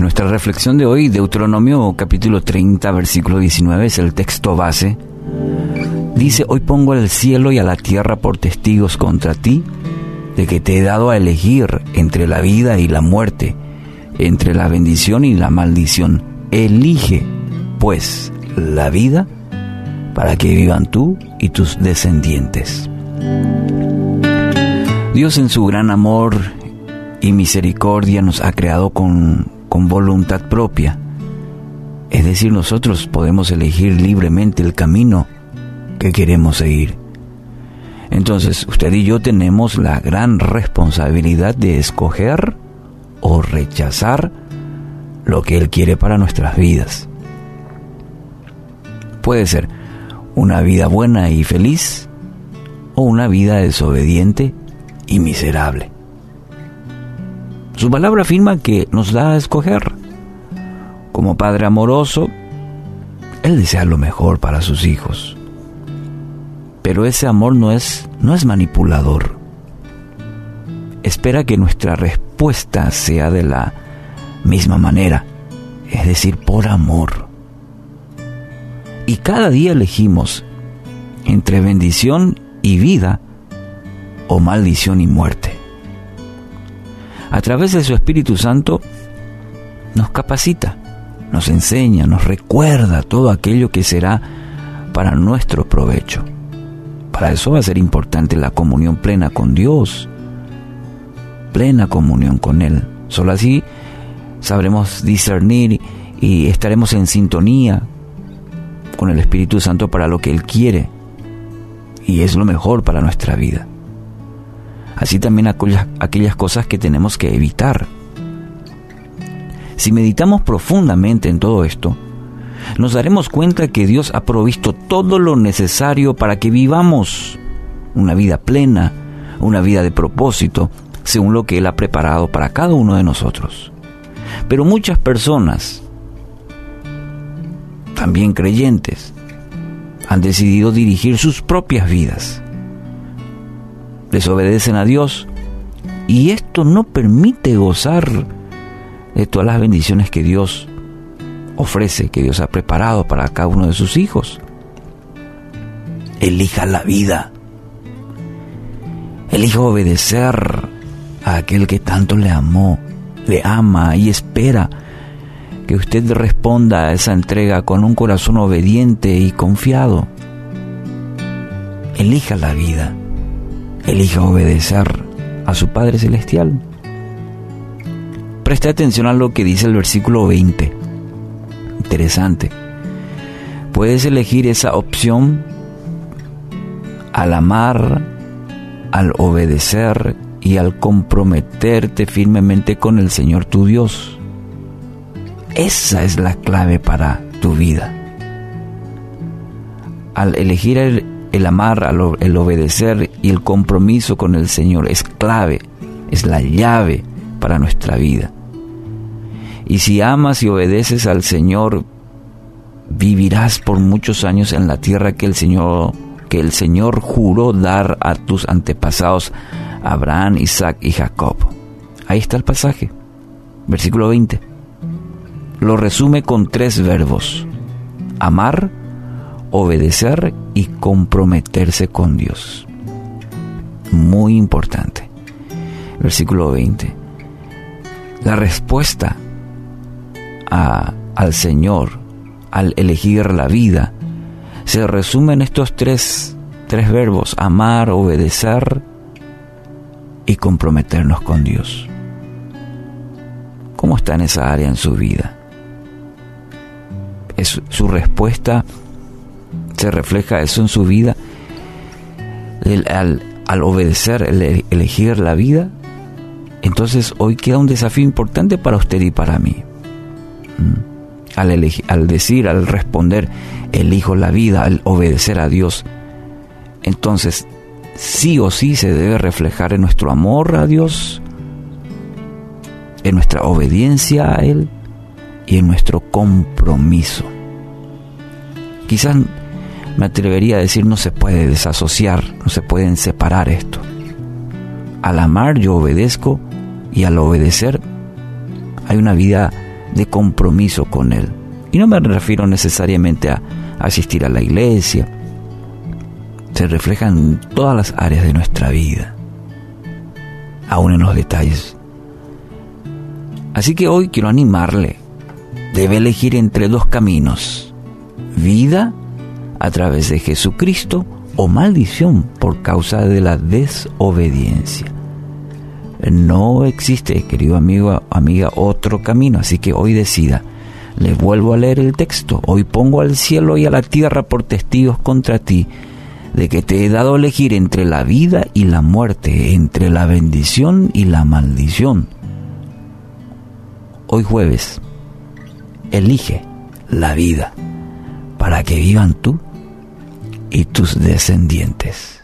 En nuestra reflexión de hoy, Deuteronomio capítulo 30, versículo 19 es el texto base. Dice, hoy pongo al cielo y a la tierra por testigos contra ti, de que te he dado a elegir entre la vida y la muerte, entre la bendición y la maldición. Elige, pues, la vida para que vivan tú y tus descendientes. Dios en su gran amor y misericordia nos ha creado con, con voluntad propia. Es decir, nosotros podemos elegir libremente el camino que queremos seguir. Entonces, usted y yo tenemos la gran responsabilidad de escoger o rechazar lo que Él quiere para nuestras vidas. Puede ser una vida buena y feliz o una vida desobediente y miserable. Su palabra afirma que nos da a escoger. Como Padre amoroso, Él desea lo mejor para sus hijos. Pero ese amor no es, no es manipulador. Espera que nuestra respuesta sea de la misma manera, es decir, por amor. Y cada día elegimos entre bendición y vida o maldición y muerte. A través de su Espíritu Santo nos capacita, nos enseña, nos recuerda todo aquello que será para nuestro provecho. Para eso va a ser importante la comunión plena con Dios, plena comunión con Él. Solo así sabremos discernir y estaremos en sintonía con el Espíritu Santo para lo que Él quiere y es lo mejor para nuestra vida. Así también aquellas, aquellas cosas que tenemos que evitar. Si meditamos profundamente en todo esto, nos daremos cuenta que Dios ha provisto todo lo necesario para que vivamos una vida plena, una vida de propósito, según lo que Él ha preparado para cada uno de nosotros. Pero muchas personas, también creyentes, han decidido dirigir sus propias vidas. Desobedecen a Dios y esto no permite gozar de todas las bendiciones que Dios ofrece, que Dios ha preparado para cada uno de sus hijos. Elija la vida. Elija obedecer a aquel que tanto le amó, le ama y espera que usted responda a esa entrega con un corazón obediente y confiado. Elija la vida. Elija obedecer a su Padre Celestial. Preste atención a lo que dice el versículo 20 interesante. Puedes elegir esa opción al amar, al obedecer y al comprometerte firmemente con el Señor tu Dios. Esa es la clave para tu vida. Al elegir el, amar, el obedecer y el compromiso con el Señor es clave, es la llave para nuestra vida. Y si amas y obedeces al Señor, vivirás por muchos años en la tierra que el Señor que el Señor juró dar a tus antepasados Abraham, Isaac y Jacob. Ahí está el pasaje. Versículo 20. Lo resume con tres verbos. Amar, obedecer y comprometerse con Dios. Muy importante. Versículo 20. La respuesta al Señor al elegir la vida se resume en estos tres, tres verbos, amar, obedecer y comprometernos con Dios. ¿Cómo está en esa área en su vida? ¿Es su respuesta se refleja eso en su vida? al, obedecer, elegir la vida, entonces hoy queda un desafío importante para usted y para mí al, al decir, al responder, elijo la vida, al obedecer a Dios, entonces sí o sí se debe reflejar en nuestro amor a Dios, en nuestra obediencia a Él y en nuestro compromiso. Quizás me atrevería a decir no se puede desasociar, no se pueden separar esto. Al amar yo obedezco y al obedecer hay una vida de compromiso con Él. Y no me refiero necesariamente a asistir a la iglesia. Se refleja en todas las áreas de nuestra vida, aún en los detalles. Así que hoy quiero animarle. Debe elegir entre dos caminos. Vida a través de Jesucristo o maldición por causa de la desobediencia. No existe, querido amigo, amiga, otro camino, así que hoy decida. Le vuelvo a leer el texto. Hoy pongo al cielo y a la tierra por testigos contra ti, de que te he dado a elegir entre la vida y la muerte, entre la bendición y la maldición. Hoy jueves, elige la vida para que vivan tú y tus descendientes.